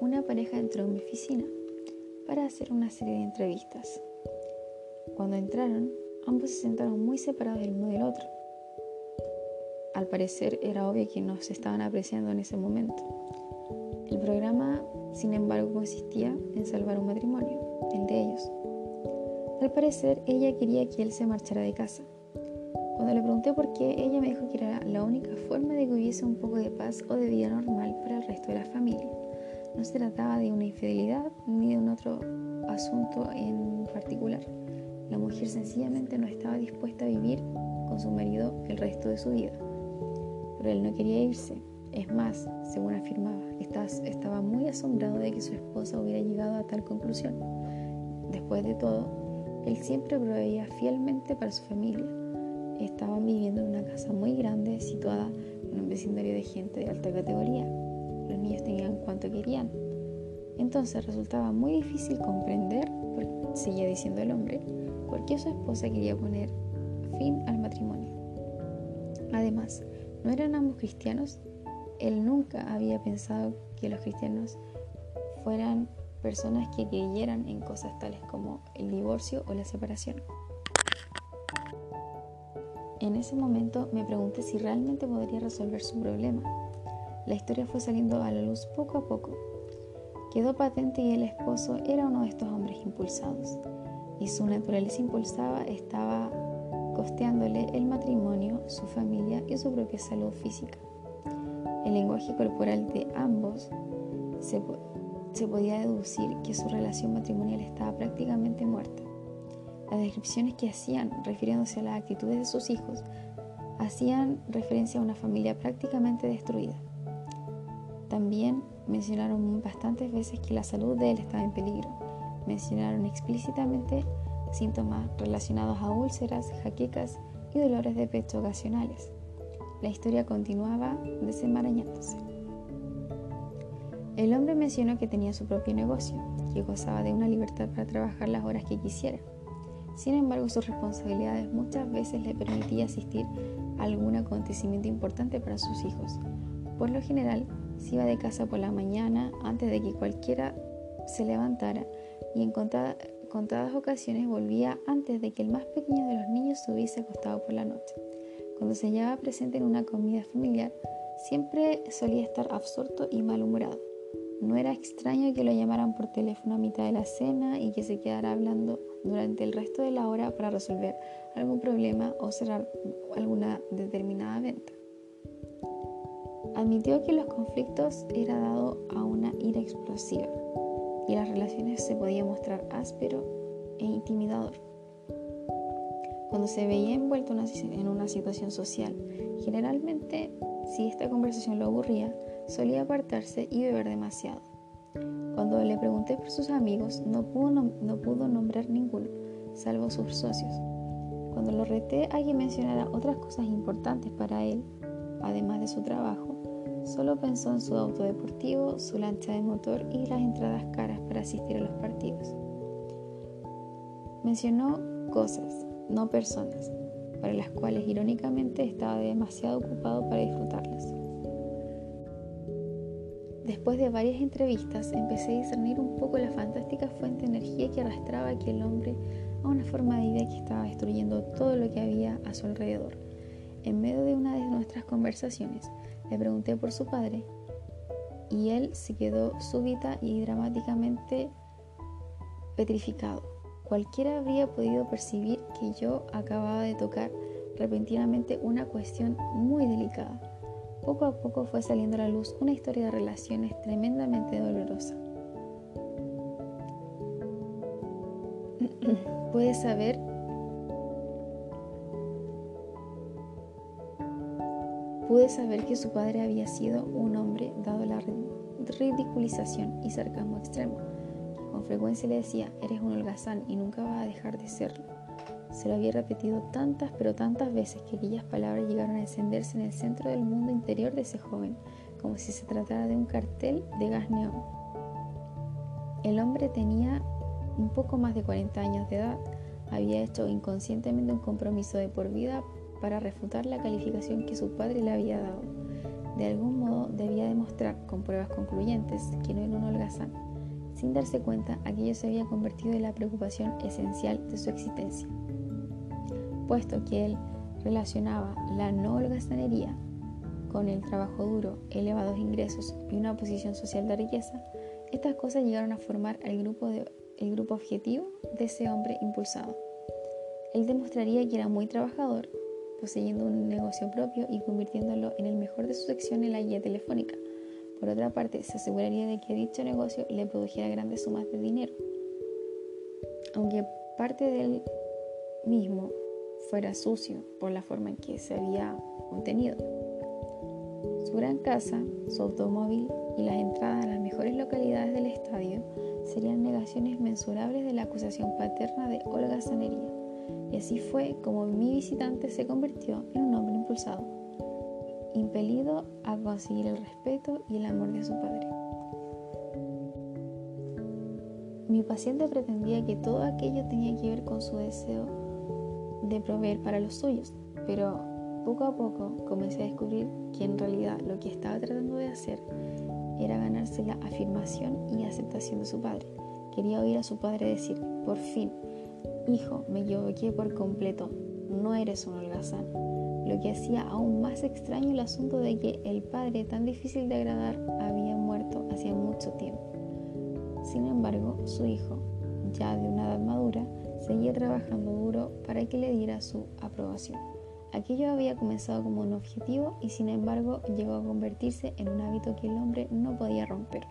una pareja entró en mi oficina para hacer una serie de entrevistas. Cuando entraron, ambos se sentaron muy separados el uno del otro. Al parecer era obvio que no se estaban apreciando en ese momento. El programa, sin embargo, consistía en salvar un matrimonio, el de ellos. Al parecer, ella quería que él se marchara de casa. Cuando le pregunté por qué, ella me dijo que era la única forma de que hubiese un poco de paz o de vida normal para el resto de la familia. No se trataba de una infidelidad ni de un otro asunto en particular. La mujer sencillamente no estaba dispuesta a vivir con su marido el resto de su vida. Pero él no quería irse. Es más, según afirmaba, estaba muy asombrado de que su esposa hubiera llegado a tal conclusión. Después de todo, él siempre proveía fielmente para su familia. Estaban viviendo en una casa muy grande situada en un vecindario de gente de alta categoría. Los niños tenían cuanto querían. Entonces resultaba muy difícil comprender, seguía diciendo el hombre, por qué su esposa quería poner fin al matrimonio. Además, ¿no eran ambos cristianos? Él nunca había pensado que los cristianos fueran personas que creyeran en cosas tales como el divorcio o la separación. En ese momento me pregunté si realmente podría resolver su problema. La historia fue saliendo a la luz poco a poco. Quedó patente que el esposo era uno de estos hombres impulsados y su naturaleza impulsada estaba costeándole el matrimonio, su familia y su propia salud física. El lenguaje corporal de ambos se podía deducir que su relación matrimonial estaba prácticamente muerta. Las descripciones que hacían, refiriéndose a las actitudes de sus hijos, hacían referencia a una familia prácticamente destruida. También mencionaron bastantes veces que la salud de él estaba en peligro mencionaron explícitamente síntomas relacionados a úlceras, jaquecas y dolores de pecho ocasionales. La historia continuaba desenmarañándose. El hombre mencionó que tenía su propio negocio, que gozaba de una libertad para trabajar las horas que quisiera. Sin embargo, sus responsabilidades muchas veces le permitían asistir a algún acontecimiento importante para sus hijos. Por lo general, se iba de casa por la mañana antes de que cualquiera se levantara y en contadas, ocasiones volvía antes de que el más pequeño de los niños se hubiese acostado por la noche. Cuando se hallaba presente en una comida familiar, siempre solía estar absorto y malhumorado. No era extraño que lo llamaran por teléfono a mitad de la cena y que se quedara hablando durante el resto de la hora para resolver algún problema o cerrar alguna determinada venta. Admitió que los conflictos era dado a una ira explosiva y las relaciones se podía mostrar áspero e intimidador. Cuando se veía envuelto en una situación social, generalmente, si esta conversación lo aburría, solía apartarse y beber demasiado. Cuando le pregunté por sus amigos, no pudo, no pudo nombrar ninguno, salvo sus socios. Cuando lo reté a que mencionara otras cosas importantes para él, además de su trabajo, Solo pensó en su auto deportivo, su lancha de motor y las entradas caras para asistir a los partidos. Mencionó cosas, no personas, para las cuales irónicamente estaba demasiado ocupado para disfrutarlas. Después de varias entrevistas empecé a discernir un poco la fantástica fuente de energía que arrastraba aquel hombre a una forma de vida que estaba destruyendo todo lo que había a su alrededor. En medio de una de nuestras conversaciones, le pregunté por su padre y él se quedó súbita y dramáticamente petrificado. Cualquiera habría podido percibir que yo acababa de tocar repentinamente una cuestión muy delicada. Poco a poco fue saliendo a la luz una historia de relaciones tremendamente dolorosa. Puedes saber Pude saber que su padre había sido un hombre dado la ridiculización y sarcasmo extremo. Con frecuencia le decía, eres un holgazán y nunca vas a dejar de serlo. Se lo había repetido tantas pero tantas veces que aquellas palabras llegaron a encenderse en el centro del mundo interior de ese joven, como si se tratara de un cartel de gas neón. El hombre tenía un poco más de 40 años de edad, había hecho inconscientemente un compromiso de por vida para refutar la calificación que su padre le había dado. de algún modo debía demostrar con pruebas concluyentes que no era un holgazán. Sin darse cuenta, aquello se había convertido en la preocupación esencial de su existencia. Puesto que él relacionaba la no holgazanería con el trabajo duro, elevados ingresos y una posición social de riqueza, estas cosas llegaron a formar el grupo, el grupo objetivo de ese hombre impulsado. Él demostraría que era muy trabajador, poseyendo un negocio propio y convirtiéndolo en el mejor de su sección en la guía telefónica. Por otra parte, se aseguraría de que dicho negocio le produjera grandes sumas de dinero. Aunque parte del mismo fuera sucio por la forma en que se había obtenido. Su gran casa, su automóvil y las entradas a las mejores localidades del estadio serían negaciones mensurables de la acusación paterna de Olga Sanería. Y así fue como mi visitante se convirtió en un hombre impulsado, impelido a conseguir el respeto y el amor de su padre. Mi paciente pretendía que todo aquello tenía que ver con su deseo de proveer para los suyos, pero poco a poco comencé a descubrir que en realidad lo que estaba tratando de hacer era ganarse la afirmación y aceptación de su padre. Quería oír a su padre decir, por fin, hijo, me equivoqué por completo, no eres un holgazán. Lo que hacía aún más extraño el asunto de que el padre tan difícil de agradar había muerto hacía mucho tiempo. Sin embargo, su hijo, ya de una edad madura, seguía trabajando duro para que le diera su aprobación. Aquello había comenzado como un objetivo y sin embargo llegó a convertirse en un hábito que el hombre no podía romper.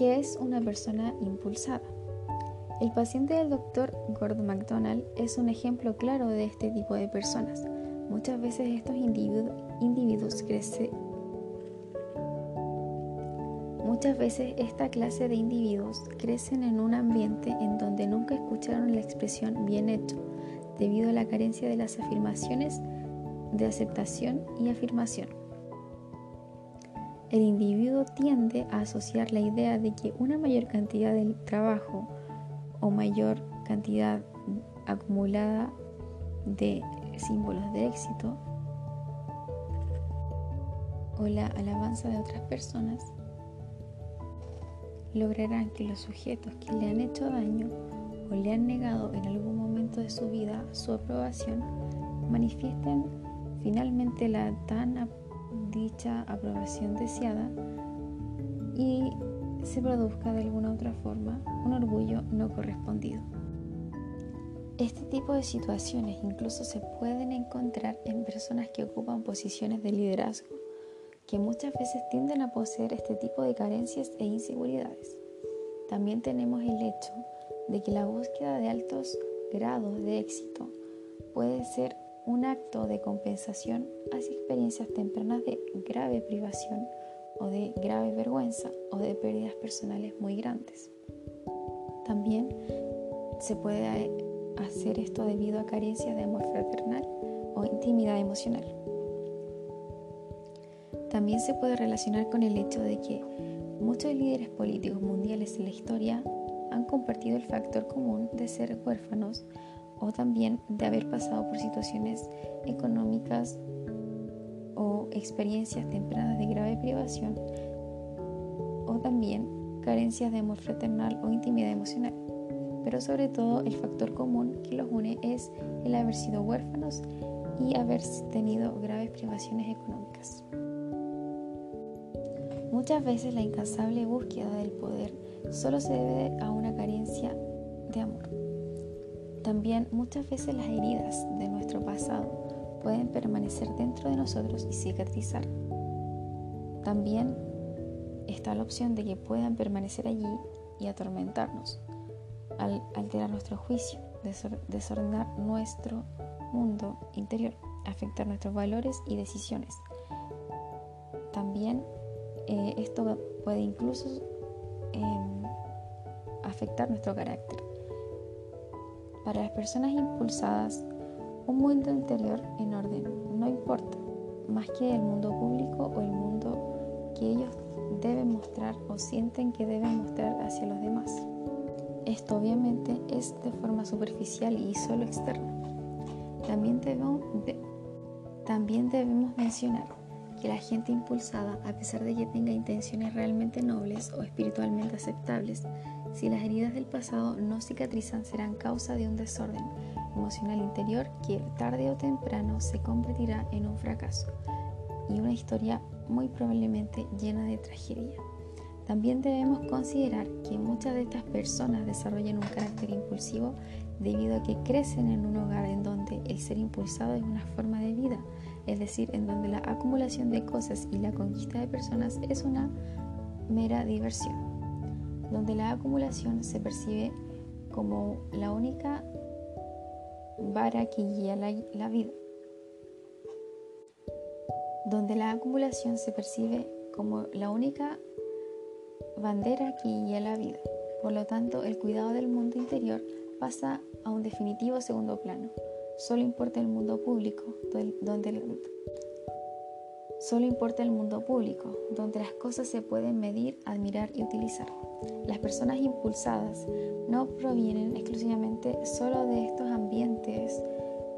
¿Qué es una persona impulsada? El paciente del doctor Gordon MacDonald es un ejemplo claro de este tipo de personas. Muchas veces estos individuos, crecen Muchas veces esta clase de individuos crecen en un ambiente en donde nunca escucharon la expresión bien hecho, debido a la carencia de las afirmaciones de aceptación y afirmación. El individuo tiende a asociar la idea de que una mayor cantidad de trabajo o mayor cantidad acumulada de símbolos de éxito o la alabanza de otras personas lograrán que los sujetos que le han hecho daño o le han negado en algún momento de su vida su aprobación manifiesten finalmente la tan dicha aprobación deseada y se produzca de alguna otra forma un orgullo no correspondido. Este tipo de situaciones incluso se pueden encontrar en personas que ocupan posiciones de liderazgo que muchas veces tienden a poseer este tipo de carencias e inseguridades. También tenemos el hecho de que la búsqueda de altos grados de éxito puede ser un acto de compensación hacia experiencias tempranas de grave privación o de grave vergüenza o de pérdidas personales muy grandes. También se puede hacer esto debido a carencias de amor fraternal o intimidad emocional. También se puede relacionar con el hecho de que muchos líderes políticos mundiales en la historia han compartido el factor común de ser huérfanos o también de haber pasado por situaciones económicas o experiencias tempranas de grave privación o también carencias de amor fraternal o intimidad emocional. Pero sobre todo el factor común que los une es el haber sido huérfanos y haber tenido graves privaciones económicas. Muchas veces la incansable búsqueda del poder solo se debe a una carencia de amor. También muchas veces las heridas de nuestro pasado pueden permanecer dentro de nosotros y cicatrizar. También está la opción de que puedan permanecer allí y atormentarnos, al alterar nuestro juicio, desordenar nuestro mundo interior, afectar nuestros valores y decisiones. También eh, esto puede incluso em, afectar nuestro carácter. Para las personas impulsadas, un mundo interior en orden no importa, más que el mundo público o el mundo que ellos deben mostrar o sienten que deben mostrar hacia los demás. Esto obviamente es de forma superficial y solo externa. También debemos, también debemos mencionar que la gente impulsada, a pesar de que tenga intenciones realmente nobles o espiritualmente aceptables, si las heridas del pasado no cicatrizan serán causa de un desorden emocional interior que tarde o temprano se convertirá en un fracaso y una historia muy probablemente llena de tragedia. También debemos considerar que muchas de estas personas desarrollan un carácter impulsivo debido a que crecen en un hogar en donde el ser impulsado es una forma de vida, es decir, en donde la acumulación de cosas y la conquista de personas es una mera diversión, donde la acumulación se percibe como la única vara que guía la, vida, donde la acumulación se percibe como la única bandera que guía la vida. Por lo tanto, el cuidado del mundo interior pasa a un definitivo segundo plano. Solo importa el mundo público, donde solo importa el mundo público, donde las cosas se pueden medir, admirar y utilizar. Las personas impulsadas no provienen exclusivamente solo de estos ambientes,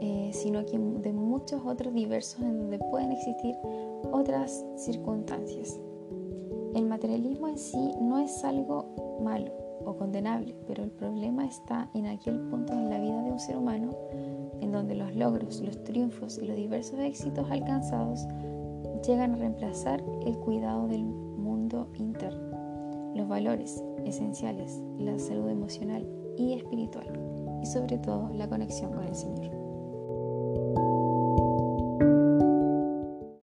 eh, sino que de muchos otros diversos en donde pueden existir otras circunstancias. El materialismo en sí no es algo malo o condenable, pero el problema está en aquel punto en la vida de un ser humano en donde los logros, los triunfos y los diversos éxitos alcanzados llegan a reemplazar el cuidado del mundo interno, los valores esenciales, la salud emocional y espiritual y sobre todo la conexión con el Señor.